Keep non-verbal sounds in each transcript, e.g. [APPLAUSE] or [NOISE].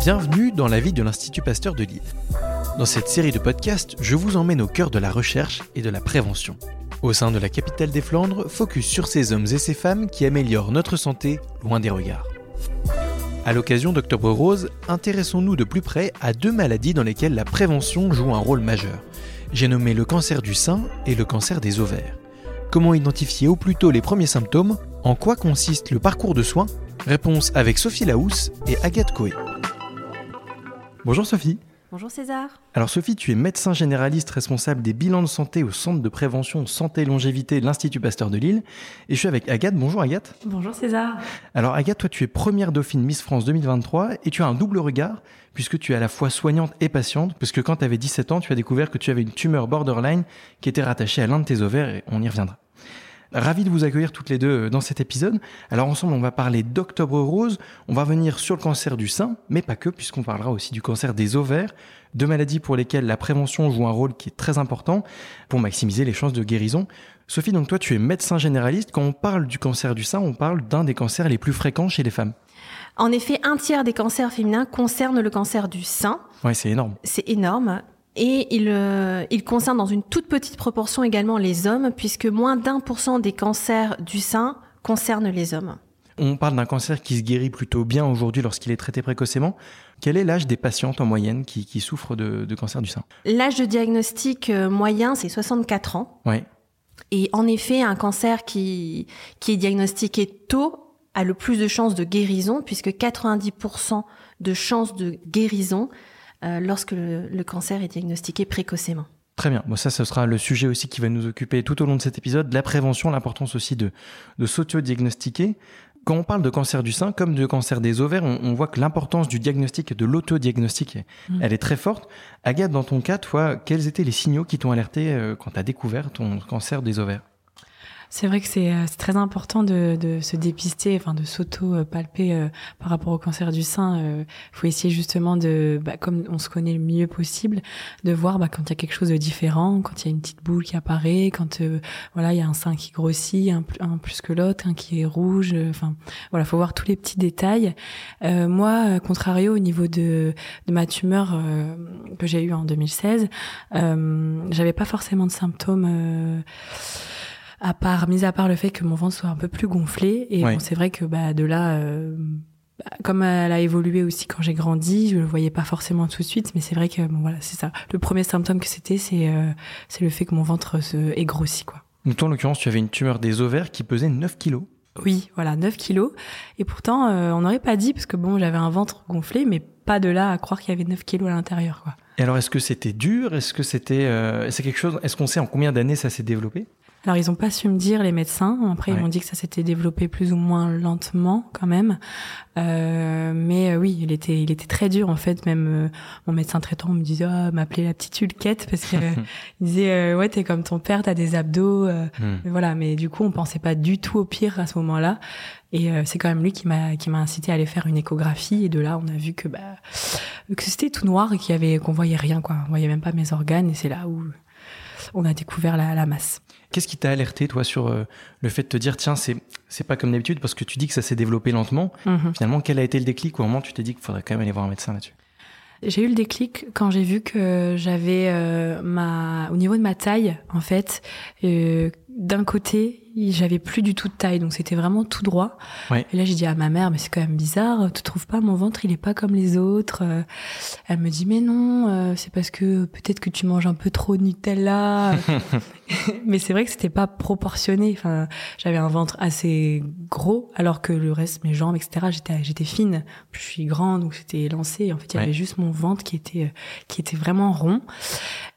Bienvenue dans la vie de l'Institut Pasteur de Lille. Dans cette série de podcasts, je vous emmène au cœur de la recherche et de la prévention. Au sein de la capitale des Flandres, focus sur ces hommes et ces femmes qui améliorent notre santé loin des regards. À l'occasion d'Octobre Rose, intéressons-nous de plus près à deux maladies dans lesquelles la prévention joue un rôle majeur. J'ai nommé le cancer du sein et le cancer des ovaires. Comment identifier au plus tôt les premiers symptômes? En quoi consiste le parcours de soins? Réponse avec Sophie Laousse et Agathe Coé. Bonjour Sophie. Bonjour César. Alors Sophie, tu es médecin généraliste responsable des bilans de santé au Centre de prévention santé et longévité de l'Institut Pasteur de Lille. Et je suis avec Agathe. Bonjour Agathe. Bonjour César. Alors Agathe, toi tu es première dauphine Miss France 2023 et tu as un double regard puisque tu es à la fois soignante et patiente, puisque quand tu avais 17 ans, tu as découvert que tu avais une tumeur borderline qui était rattachée à l'un de tes ovaires et on y reviendra. Ravi de vous accueillir toutes les deux euh, dans cet épisode. Alors ensemble, on va parler d'Octobre Rose, on va venir sur le cancer du sein, mais pas que, puisqu'on parlera aussi du cancer des ovaires, deux maladies pour lesquelles la prévention joue un rôle qui est très important pour maximiser les chances de guérison. Sophie, donc toi, tu es médecin généraliste. Quand on parle du cancer du sein, on parle d'un des cancers les plus fréquents chez les femmes. En effet, un tiers des cancers féminins concernent le cancer du sein. Ouais, c'est énorme. C'est énorme. Et il, euh, il, concerne dans une toute petite proportion également les hommes, puisque moins d'un pour cent des cancers du sein concernent les hommes. On parle d'un cancer qui se guérit plutôt bien aujourd'hui lorsqu'il est traité précocement. Quel est l'âge des patientes en moyenne qui, qui souffrent de, de, cancer du sein? L'âge de diagnostic euh, moyen, c'est 64 ans. Ouais. Et en effet, un cancer qui, qui est diagnostiqué tôt a le plus de chances de guérison, puisque 90% de chances de guérison euh, lorsque le, le, cancer est diagnostiqué précocement. Très bien. Bon, ça, ce sera le sujet aussi qui va nous occuper tout au long de cet épisode, la prévention, l'importance aussi de, de s'auto-diagnostiquer. Quand on parle de cancer du sein, comme de cancer des ovaires, on, on voit que l'importance du diagnostic et de l'autodiagnostic, mmh. elle est très forte. Agathe, dans ton cas, toi, quels étaient les signaux qui t'ont alerté euh, quand tu as découvert ton cancer des ovaires? C'est vrai que c'est très important de, de, se dépister, enfin de s'auto-palper euh, par rapport au cancer du sein. Il euh, faut essayer justement de, bah, comme on se connaît le mieux possible, de voir bah, quand il y a quelque chose de différent, quand il y a une petite boule qui apparaît, quand euh, voilà il y a un sein qui grossit, un, plus que l'autre, un qui est rouge. Enfin voilà, faut voir tous les petits détails. moi, contrario au niveau de, de ma tumeur que j'ai eue en 2016, j'avais pas forcément de symptômes à part, mis à part le fait que mon ventre soit un peu plus gonflé. Et bon, c'est vrai que bah, de là, euh, comme elle a évolué aussi quand j'ai grandi, je le voyais pas forcément tout de suite, mais c'est vrai que bon, voilà, c'est ça. Le premier symptôme que c'était, c'est euh, c'est le fait que mon ventre se est grossi, quoi. Donc toi, en l'occurrence, tu avais une tumeur des ovaires qui pesait 9 kilos. Oui, voilà, 9 kilos. Et pourtant, euh, on n'aurait pas dit, parce que bon, j'avais un ventre gonflé, mais pas de là à croire qu'il y avait 9 kilos à l'intérieur, quoi. Et alors, est-ce que c'était dur? Est-ce que c'était, euh, c'est quelque chose Est-ce qu'on sait en combien d'années ça s'est développé? Alors ils ont pas su me dire les médecins. Après ouais. ils m'ont dit que ça s'était développé plus ou moins lentement quand même. Euh, mais euh, oui, il était il était très dur en fait. Même euh, mon médecin traitant me disait oh, m'appelait la petite Hulquette parce que [LAUGHS] il disait ouais t'es comme ton père t'as des abdos. Mm. Mais voilà. Mais du coup on pensait pas du tout au pire à ce moment-là. Et c'est quand même lui qui m'a qui m'a incité à aller faire une échographie. Et de là on a vu que bah que c'était tout noir et qu'il y avait qu'on voyait rien quoi. On voyait même pas mes organes. Et c'est là où on a découvert la, la masse. Qu'est-ce qui t'a alerté, toi, sur euh, le fait de te dire, tiens, c'est, c'est pas comme d'habitude, parce que tu dis que ça s'est développé lentement. Mm-hmm. Finalement, quel a été le déclic au moment où tu t'es dit qu'il faudrait quand même aller voir un médecin là-dessus? J'ai eu le déclic quand j'ai vu que j'avais euh, ma au niveau de ma taille en fait euh, d'un côté j'avais plus du tout de taille donc c'était vraiment tout droit. Ouais. et là j'ai dit à ma mère mais c'est quand même bizarre tu trouves pas mon ventre il est pas comme les autres elle me dit mais non euh, c'est parce que peut-être que tu manges un peu trop de Nutella. [LAUGHS] [LAUGHS] Mais c'est vrai que c'était pas proportionné enfin j'avais un ventre assez gros alors que le reste mes jambes etc j'étais j'étais fine. Je suis grande donc c'était lancé en fait il y ouais. avait juste mon ventre qui était qui était vraiment rond.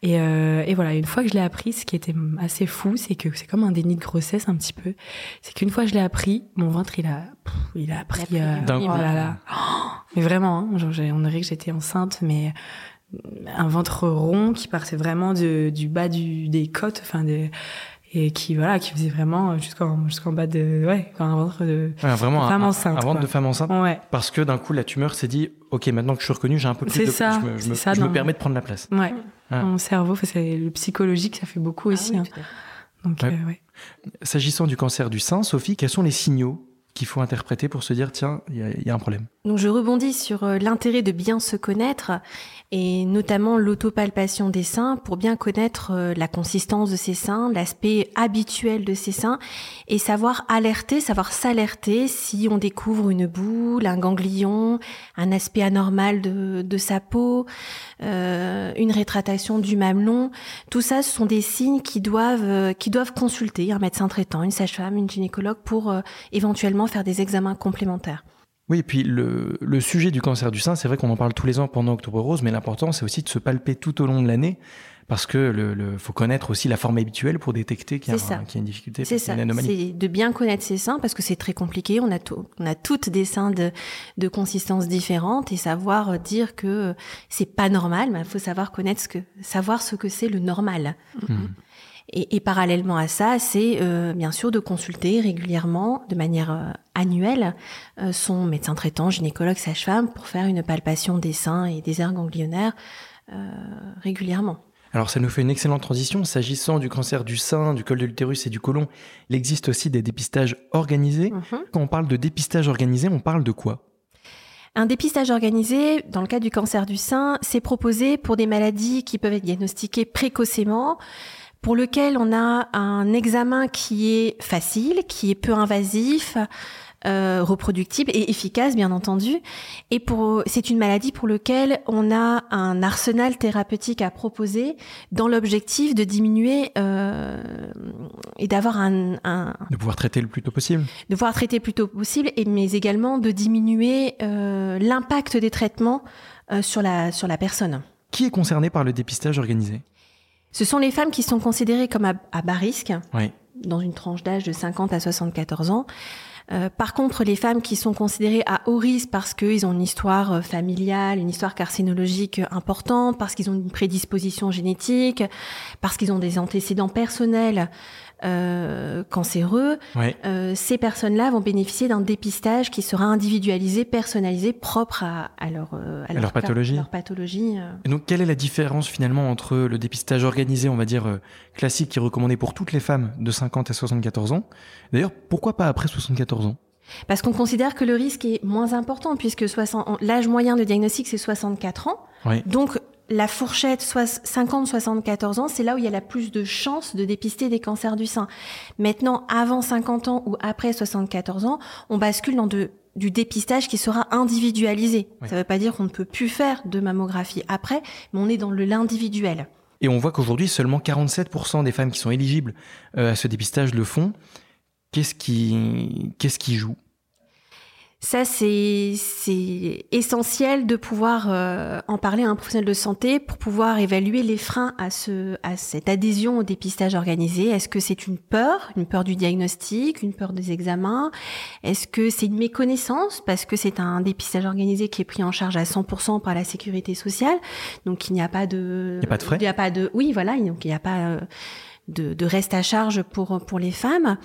Et, euh, et voilà une fois que je l'ai appris ce qui était assez fou c'est que c'est comme un déni de grossesse un petit peu c'est qu'une fois je l'ai appris mon ventre il a pff, il a pris euh, oh là là oh, [GASPS] mais vraiment hein, genre, on dirait que j'étais enceinte mais un ventre rond qui partait vraiment de, du bas du, des côtes enfin des et qui voilà qui faisait vraiment jusqu'en jusqu'en bas de ouais un ventre de ouais, vraiment de femme un, enceinte un ventre quoi. de femme enceinte ouais. parce que d'un coup la tumeur s'est dit ok maintenant que je suis reconnue j'ai un peu plus c'est de ça, je me, je me, ça, je me permets de prendre la place ouais ah. mon cerveau c'est le psychologique ça fait beaucoup ah aussi oui, hein. Donc ouais. Euh, ouais. s'agissant du cancer du sein Sophie quels sont les signaux qu'il faut interpréter pour se dire tiens, il y, a un problème Donc je rebondis sur euh, l'intérêt de bien se connaître et notamment l'autopalpation des seins pour bien connaître euh, la consistance de ces seins, l'aspect habituel de ces seins et savoir alerter, savoir s'alerter si on découvre une boule, un ganglion, un aspect anormal de, de sa peau, euh, une rétractation du mamelon. Tout ça, ce sont des signes qui doivent, qui doivent consulter un médecin traitant, une sage-femme, une gynécologue pour éventuellement faire des examens complémentaires. Oui, et puis le, sujet du cancer du sein, c'est vrai qu'on en parle tous les ans pendant Octobre Rose, mais l'important, c'est aussi de se palper tout au long de l'année, parce que le, faut connaître aussi la forme habituelle pour détecter qu'il y, a une difficulté, c'est ça. C'est de bien connaître ses seins, parce que c'est très compliqué. On a, on a toutes des seins de, de consistance différente, et savoir dire que c'est pas normal, il faut savoir connaître ce que, savoir ce que c'est le normal. Mmh. Et, et, parallèlement à ça, c'est euh, bien sûr de consulter régulièrement, de manière euh, annuelle, euh, son médecin traitant, gynécologue, sage-femme, pour faire une palpation des seins et des aires ganglionnaires régulièrement. Alors ça nous fait une excellente transition. S'agissant du cancer du sein, du col de l'utérus et du côlon, il existe aussi des dépistages organisés. Mhm. Quand on parle de dépistage organisé, on parle de quoi? Un dépistage organisé, dans le cas du cancer du sein, c'est proposé pour des maladies qui peuvent être diagnostiquées précocement, pour lequel on a un examen qui est facile, qui est peu invasif, euh, reproductible et efficace bien entendu. Et pour c'est une maladie pour laquelle on a un arsenal thérapeutique à proposer dans l'objectif de diminuer euh, et d'avoir un, un, de pouvoir traiter le plus tôt possible. De pouvoir traiter le plus tôt possible, et mais également de diminuer euh, l'impact des traitements euh, sur la sur la personne. Qui est concerné par le dépistage organisé? Ce sont les femmes qui sont considérées comme à, bas risque, dans une tranche d'âge de 50 à 74 ans. Euh, par contre, les femmes qui sont considérées à haut risque parce qu'ils ont une histoire euh, familiale, une histoire carcinologique importante, parce qu'ils ont une prédisposition génétique, parce qu'ils ont des antécédents personnels euh, cancéreux, euh, ces personnes-là vont bénéficier d'un dépistage qui sera individualisé, personnalisé, propre à, à leur, euh, à leur, pathologie. Leur pathologie Et donc, quelle est la différence finalement entre le dépistage organisé, on va dire classique, qui est recommandé pour toutes les femmes de 50 à 74 ans? D'ailleurs, pourquoi pas après 74 ans? Parce qu'on considère que le risque est moins important puisque l'âge moyen de diagnostic c'est 64 ans. Donc la fourchette 50-74 ans, c'est là où il y a la plus de chances de dépister des cancers du sein. Maintenant, avant 50 ans ou après 74 ans, on bascule dans de, du dépistage qui sera individualisé. Ça ne veut pas dire qu'on ne peut plus faire de mammographie après, mais on est dans le l'individuel. Et on voit qu'aujourd'hui, seulement 47% des femmes qui sont éligibles euh, à ce dépistage le font. Qu'est-ce qui, qu'est-ce qui joue? Ça, c'est essentiel de pouvoir euh, en parler à un professionnel de santé pour pouvoir évaluer les freins à, ce, à cette adhésion au dépistage organisé. Est-ce que c'est une peur, une peur du diagnostic, une peur des examens? Est-ce que c'est une méconnaissance? Parce que c'est un dépistage organisé qui est pris en charge à 100% par la sécurité sociale Donc il n'y a pas de... Il n'y a pas de frais? Il n'y a pas de... Oui, voilà, donc il n'y a pas... Euh, de, de, reste à charge pour pour les femmes.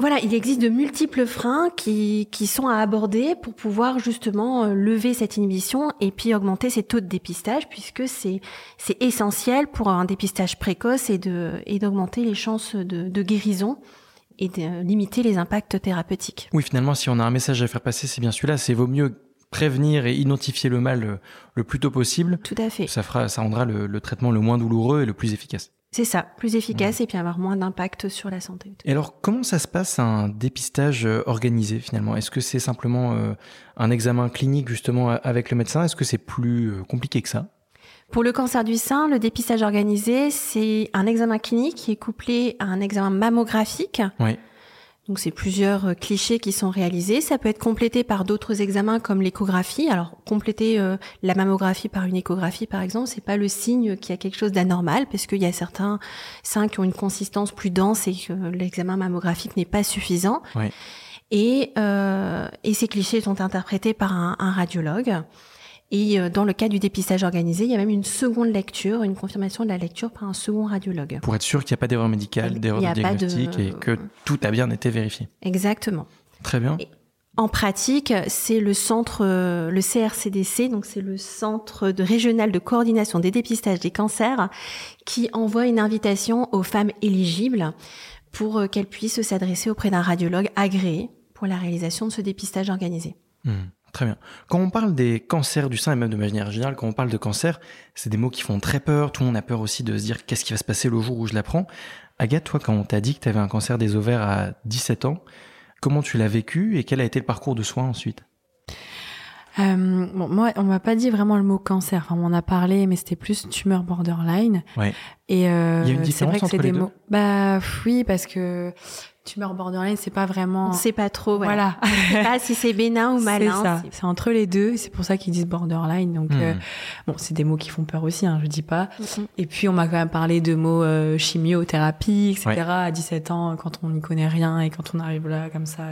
Voilà, il existe de multiples freins qui, qui sont à aborder pour pouvoir justement euh, lever cette inhibition et puis augmenter ces taux de dépistage puisque c'est c'est essentiel pour un dépistage précoce et de et d'augmenter les chances de, de guérison et de limiter les impacts thérapeutiques. Oui, finalement, si on a un message à faire passer, c'est bien celui-là. C'est vaut mieux prévenir et identifier le mal euh, le, plus tôt possible. Tout à fait. Ça fera, ça rendra le, le traitement le moins douloureux et le plus efficace. C'est ça, plus efficace et puis avoir moins d'impact sur la santé. Et alors, comment ça se passe un dépistage euh, organisé finalement? Est-ce que c'est simplement euh, un examen clinique justement avec le médecin? Est-ce que c'est plus euh, compliqué que ça? Pour le cancer du sein, le dépistage organisé, c'est un examen clinique qui est couplé à un examen mammographique. Oui. Donc c'est plusieurs euh, clichés qui sont réalisés. Ça peut être complété par d'autres examens comme l'échographie. Alors compléter euh, la mammographie par une échographie par exemple, c'est pas le signe qu'il y a quelque chose d'anormal parce qu'il y a certains seins qui ont une consistance plus dense et que l'examen mammographique n'est pas suffisant. Et, euh, et ces clichés sont interprétés par un, un radiologue. Et euh, dans le cas du dépistage organisé, il y a même une seconde lecture, une confirmation de la lecture par un second radiologue. Pour être sûr qu'il n'y a pas d'erreur médicale, d'erreur de diagnostic et que tout a bien été vérifié. Exactement. Très bien. en pratique, c'est le centre, euh, le CRCDC, donc c'est le centre de régional de coordination des dépistages des cancers, qui envoie une invitation aux femmes éligibles pour euh, qu'elles puissent s'adresser auprès d'un radiologue agréé pour la réalisation de ce dépistage organisé. Mmh, très bien. Quand on parle des cancers du sein et même de manière générale, quand on parle de cancer, c'est des mots qui font très peur. Tout le monde a peur aussi de se dire qu'est-ce qui va se passer le jour où je l'apprends? Agathe, toi, quand on t'a dit que tu avais un cancer des ovaires à 17 ans, comment tu l'as vécu et quel a été le parcours de soins ensuite? Euh, bon, moi, on m'a pas dit vraiment le mot cancer. Enfin, on en a parlé, mais c'était plus tumeur borderline. Ouais. Et euh, Il y a une c'est vrai différence que c'est entre les des deux mots. Bah oui, parce que tumeur borderline, c'est pas vraiment. On ne sait pas trop. Voilà. On sait pas si c'est bénin ou [LAUGHS] C'est malin. ça. c'est- C'est entre les deux. C'est pour ça qu'ils disent borderline. Donc, Hmm. euh, bon, c'est des mots qui font peur aussi. Hein, je dis pas. Mhm. Et puis, on m'a quand même parlé de mots euh, chimiothérapie, etc. Ouais. À 17 ans, quand on n'y connaît rien et quand on arrive là comme ça,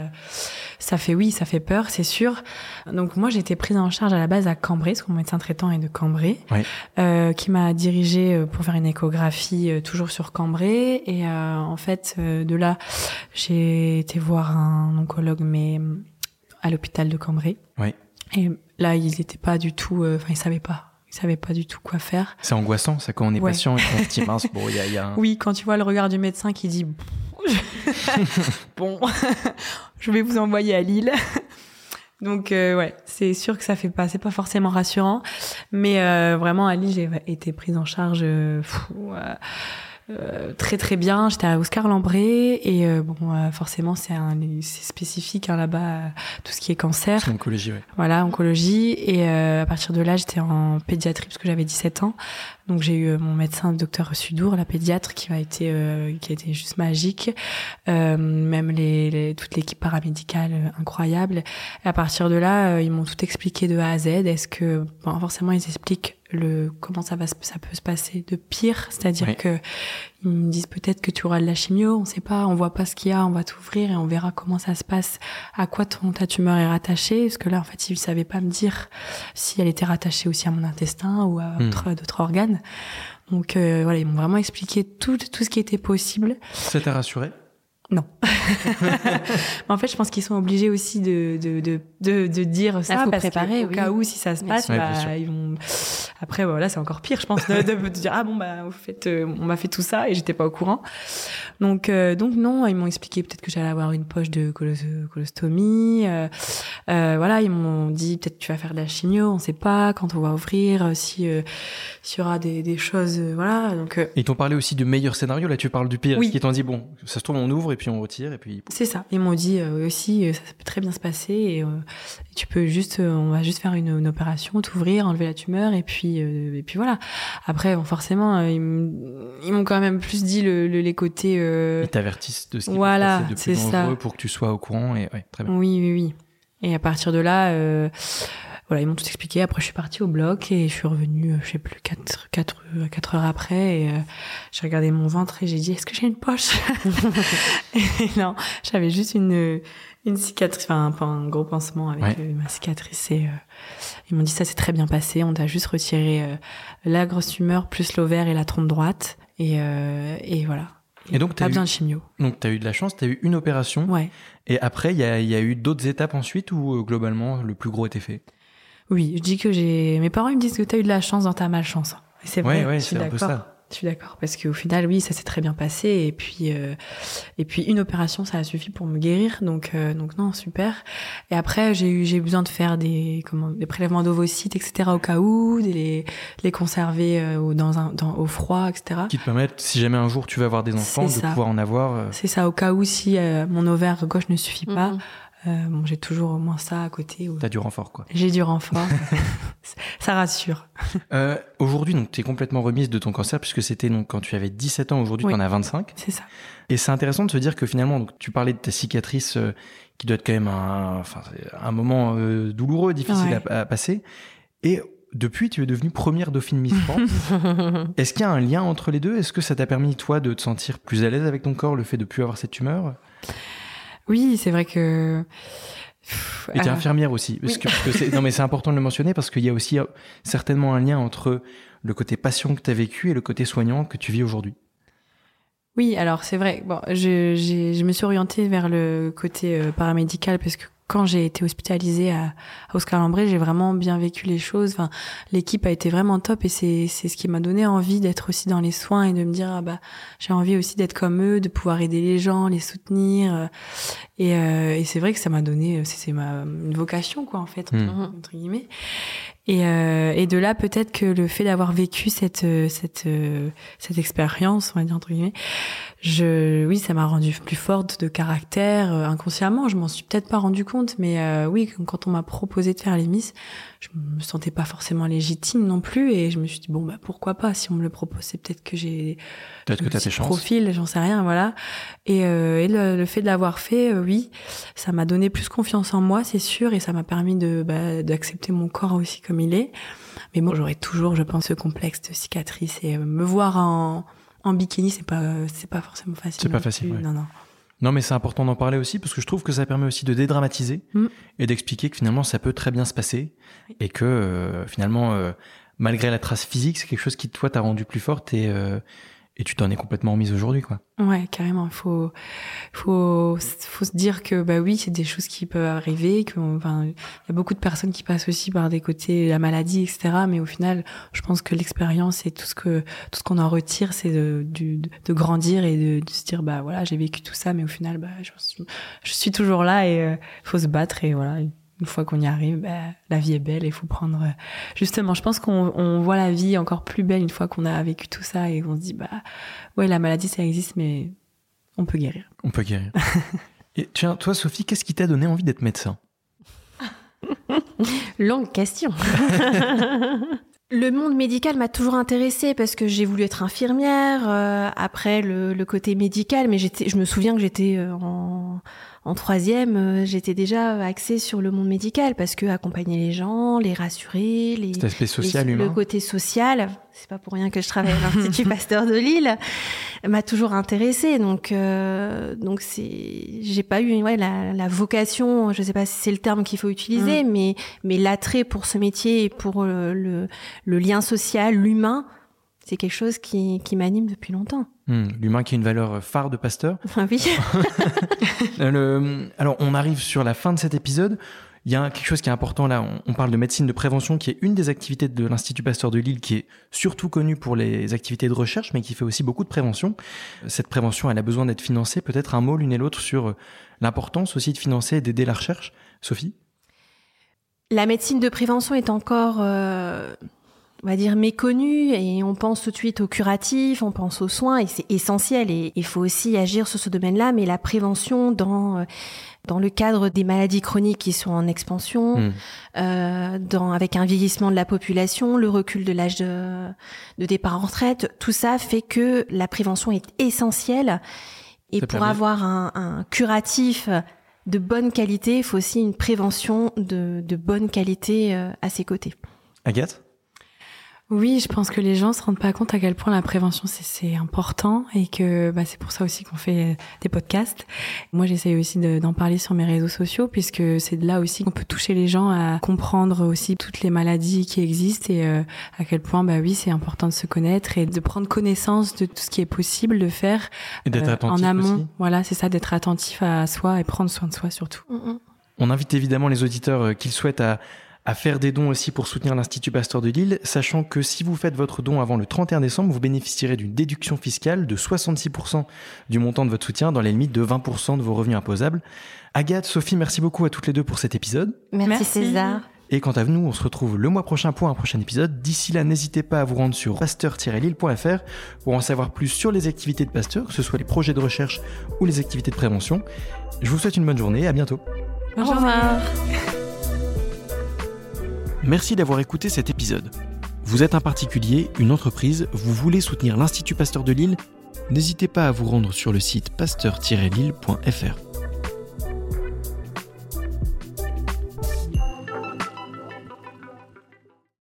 ça fait oui, ça fait peur, c'est sûr. Donc, moi, j'ai été prise en charge à la base à Cambrai, parce que mon médecin traitant est de Cambrai, Ouais. euh, qui m'a dirigée euh, pour faire une échographie euh, toujours sur Cambrai. Et euh, en fait, euh, de là, j'ai été voir un oncologue, mais à l'hôpital de Cambrai. Ouais. Et là, ils n'étaient pas du tout, enfin, ils savaient pas. Ils savaient pas du tout quoi faire. C'est angoissant, ça, quand on est Ouais. patient et qu'on se dit mince, [LAUGHS] bon, il y a, y a un... Oui, quand tu vois le regard du médecin qui dit [LAUGHS] bon, [LAUGHS] je vais vous envoyer à Lille. Donc euh, ouais, c'est sûr que ça fait pas, c'est pas forcément rassurant, mais euh, vraiment Lille j'ai été prise en charge euh, euh, très très bien. J'étais à Oscar Lambré et euh, bon euh, forcément c'est spécifique hein, là-bas tout ce qui est cancer. C'est oncologie, ouais. Voilà, oncologie. Et euh, à partir de là, j'étais en pédiatrie parce que j'avais 17 ans. Donc j'ai eu euh, mon médecin, le docteur Sudour, la pédiatre, qui a été euh, qui a été juste magique. Euh, même les, les- toute l'équipe paramédicale incroyable. Et à partir de là, ils m'ont tout expliqué de A à Z. Est-ce que bon, forcément ils expliquent le comment ça va ça peut se passer de pire, c'est-à-dire Oui. que ils me disent peut-être que tu auras de la chimio, on sait pas, on voit pas ce qu'il y a, on va t'ouvrir et on verra comment ça se passe, à quoi ton ta tumeur est rattachée, parce que là en fait ils savaient pas me dire si elle était rattachée aussi à mon intestin ou à Hmm. autre- d'autres organes. Donc euh, voilà, ils m'ont vraiment expliqué tout tout ce qui était possible. Ça t'a rassuré? Non. [LAUGHS] Mais en fait, je pense qu'ils sont obligés aussi de, de, de, de, de dire ça faut parce préparer, oui. cas où, si ça se passe, sûr. Bah, ils vont... Après, voilà, c'est encore pire, je pense, de, de, de dire, ah bon, bah, au fait, euh, on m'a fait tout ça et j'étais pas au courant. Donc, euh, donc non, ils m'ont expliqué peut-être que j'allais avoir une poche de colos- colostomie. Euh, euh, voilà, ils m'ont dit, peut-être tu vas faire de la chimio, on sait pas quand on va ouvrir, euh, si, euh, s'il y aura des, des choses, euh, voilà. Donc, euh, Ils t'ont parlé aussi du meilleur scénario, là tu parles du pire. Oui. Est-ce qu'ils t'ont dit, bon, ça se trouve, on ouvre et puis on retire et puis... C'est ça. Ils m'ont dit euh, aussi, euh, ça peut très bien se passer et euh, tu peux juste, on va juste faire une, une opération, t'ouvrir, enlever la tumeur et puis et puis voilà. Après, bon, forcément, ils m'ont quand même plus dit le, le- les côtés. Ils t'avertissent de ce qui voilà, peut se passer de plus c'est ça. dangereux pour que tu sois au courant et ouais, très bien. oui, oui, oui. Et à partir de là, euh, voilà, ils m'ont tout expliqué. Après, je suis partie au bloc et je suis revenue, euh, je sais plus, 4, quatre, euh, quatre heures après. Et euh, j'ai regardé mon ventre et j'ai dit, est-ce que j'ai une poche? [LAUGHS] Et non, j'avais juste une, une cicatrice, enfin un, un gros pansement avec Ouais. euh, ma cicatrice. Et euh, ils m'ont dit, ça s'est très bien passé. On t'a juste retiré euh, la grosse tumeur plus l'ovaire et la trompe droite. Et, euh, et voilà. Et donc, t'as eu- de chimio. Donc t'as eu de la chance, t'as eu une opération Ouais. et après il y a, y a eu d'autres étapes ensuite où globalement le plus gros était fait? Oui, je dis que j'ai. Mes parents ils me disent que tu as eu de la chance dans ta malchance. C'est vrai, Ouais, ouais, je suis c'est un peu d'accord. ça. Je suis d'accord parce qu'au final, oui, ça s'est très bien passé et puis euh, et puis une opération, ça a suffi pour me guérir. Donc euh, donc non, super. Et après, j'ai eu j'ai eu besoin de faire des comment des prélèvements d'ovocytes, etc. au cas où, de les les conserver euh, au- dans un dans au froid, etc. Qui te permettent, si jamais un jour tu veux avoir des enfants, de ça. pouvoir en avoir. euh, C'est ça, au cas où si euh, mon ovaire gauche ne suffit pas, bon, j'ai toujours au moins ça à côté. où T'as du renfort quoi. J'ai du renfort. [LAUGHS] ça rassure. [LAUGHS] Euh, aujourd'hui, donc, tu es complètement remise de ton cancer puisque c'était donc quand tu avais 17 ans. Aujourd'hui, Oui. tu en as 25. C'est ça. Et c'est intéressant de se dire que finalement, donc, tu parlais de ta cicatrice euh, qui doit être quand même un, enfin, un moment euh, douloureux, difficile Ouais. à, à passer. Et depuis, tu es devenue première dauphine Miss France. [LAUGHS] Est-ce qu'il y a un lien entre les deux? Est-ce que ça t'a permis, toi, de te sentir plus à l'aise avec ton corps, le fait de plus avoir cette tumeur? Oui, c'est vrai que. Pff, Et t'es euh, infirmière aussi. Parce oui. que, parce que c'est- non, mais c'est important de le mentionner parce qu'il y a aussi euh, certainement un lien entre le côté patient que tu as vécu et le côté soignant que tu vis aujourd'hui. Oui, alors c'est vrai. Bon, je, j'ai- je me suis orientée vers le côté euh, paramédical parce que quand j'ai été hospitalisée à, Oscar Lambré, j'ai vraiment bien vécu les choses. L'équipe a été vraiment top et c'est c'est ce qui m'a donné envie d'être aussi dans les soins et de me dire ah bah j'ai envie aussi d'être comme eux, de pouvoir aider les gens, les soutenir. Euh, et, euh, et c'est vrai que ça m'a donné c'est ma une vocation quoi en fait Hmm. entre guillemets. Et, euh, et de là, peut-être que le fait d'avoir vécu cette cette cette expérience, on va dire entre guillemets, je oui, ça m'a rendu plus forte de caractère euh, inconsciemment. Je m'en suis peut-être pas rendu compte, mais euh, oui, quand on m'a proposé de faire les Miss, je me sentais pas forcément légitime non plus, et je me suis dit bon bah pourquoi pas si on me le propose, c'est peut-être que j'ai Peut-être que un tu as tes chances. profil, j'en sais rien, voilà. Et, euh, et le, le fait de l'avoir fait, euh, oui, ça m'a donné plus confiance en moi, c'est sûr, et ça m'a permis de bah, d'accepter mon corps aussi comme il est. Mais bon, j'aurais toujours, je pense, ce complexe de cicatrice et euh, me voir en en bikini, c'est pas c'est pas forcément facile. C'est pas facile, ouais. Non non. Non, mais c'est important d'en parler aussi parce que je trouve que ça permet aussi de dédramatiser Mm. et d'expliquer que finalement ça peut très bien se passer et que euh, finalement, euh, malgré la trace physique, c'est quelque chose qui toi t'a rendu plus forte et, euh, et tu t'en es complètement remise aujourd'hui, quoi. Ouais, carrément. Il faut, faut, faut se dire que bah oui, c'est des choses qui peuvent arriver. Que, enfin, il y a beaucoup de personnes qui passent aussi par des côtés la maladie, etc. Mais au final, je pense que l'expérience et tout ce que tout ce qu'on en retire, c'est de, de, de grandir et de, de se dire bah voilà, j'ai vécu tout ça, mais au final, bah je, je suis toujours là et euh, faut se battre et voilà. Une fois qu'on y arrive, bah, la vie est belle et il faut prendre. euh, Justement, je pense qu'on on voit la vie encore plus belle une fois qu'on a vécu tout ça et on se dit bah ouais, la maladie ça existe, mais on peut guérir. On peut guérir. [LAUGHS] et tiens, toi, Sophie, qu'est-ce qui t'a donné envie d'être médecin? [LAUGHS] Longue question. [LAUGHS] Le monde médical m'a toujours intéressée parce que j'ai voulu être infirmière. euh, après le, le côté médical, mais j'étais, je me souviens que j'étais euh, en, en troisième, euh, j'étais déjà axée sur le monde médical parce que accompagner les gens, les rassurer, les, Cet aspect social, les- humain le côté social, c'est pas pour rien que je travaille à l'Institut [LAUGHS] Pasteur de Lille, m'a toujours intéressée. Donc, euh, donc c'est, j'ai pas eu ouais, la, la vocation, je sais pas si c'est le terme qu'il faut utiliser, mais, mais l'attrait pour ce métier et pour euh, le, le lien social, l'humain, c'est quelque chose qui, qui m'anime depuis longtemps. Hmm, L'humain qui est une valeur phare de Pasteur. Enfin, [LAUGHS] oui. [LAUGHS] [LAUGHS] Euh, alors, on arrive sur la fin de cet épisode. Il y a quelque chose qui est important là. On, on parle de médecine de prévention, qui est une des activités de l'Institut Pasteur de Lille, qui est surtout connue pour les activités de recherche, mais qui fait aussi beaucoup de prévention. Cette prévention, elle a besoin d'être financée. Peut-être un mot l'une et l'autre sur l'importance aussi de financer et d'aider la recherche. Sophie? La médecine de prévention est encore, euh, on va dire, méconnue et on pense tout de suite au curatif, on pense aux soins et c'est essentiel et il faut aussi agir sur ce domaine-là. Mais la prévention dans euh, dans le cadre des maladies chroniques qui sont en expansion, Hmm. euh, dans, avec un vieillissement de la population, le recul de l'âge de, de départ en retraite, tout ça fait que la prévention est essentielle. Et Ça pour permet- avoir un, un curatif de bonne qualité, il faut aussi une prévention de, de bonne qualité euh, à ses côtés. Agathe? Oui, je pense que les gens se rendent pas compte à quel point la prévention c'est- c'est important et que bah, c'est pour ça aussi qu'on fait euh, des podcasts. Moi, j'essaye aussi de- d'en parler sur mes réseaux sociaux puisque c'est de là aussi qu'on peut toucher les gens à comprendre aussi toutes les maladies qui existent et euh, à quel point bah oui, c'est important de se connaître et de prendre connaissance de tout ce qui est possible de faire Et d'être euh, attentif en amont. aussi. Voilà, c'est ça, d'être attentif à soi et prendre soin de soi surtout. On invite évidemment les auditeurs qui le souhaitent à, à faire des dons aussi pour soutenir l'Institut Pasteur de Lille, sachant que si vous faites votre don avant le 31 décembre, vous bénéficierez d'une déduction fiscale de 66% du montant de votre soutien dans les limites de 20% de vos revenus imposables. Agathe, Sophie, merci beaucoup à toutes les deux pour cet épisode. Merci, Merci. César. Et quant à nous, on se retrouve le mois prochain pour un prochain épisode. D'ici là, n'hésitez pas à vous rendre sur pasteur-lille.fr pour en savoir plus sur les activités de Pasteur, que ce soit les projets de recherche ou les activités de prévention. Je vous souhaite une bonne journée, à bientôt. Bonne Au revoir. Merci d'avoir écouté cet épisode. Vous êtes un particulier, une entreprise, vous voulez soutenir l'Institut Pasteur de Lille N'hésitez pas à vous rendre sur le site pasteur-lille.fr.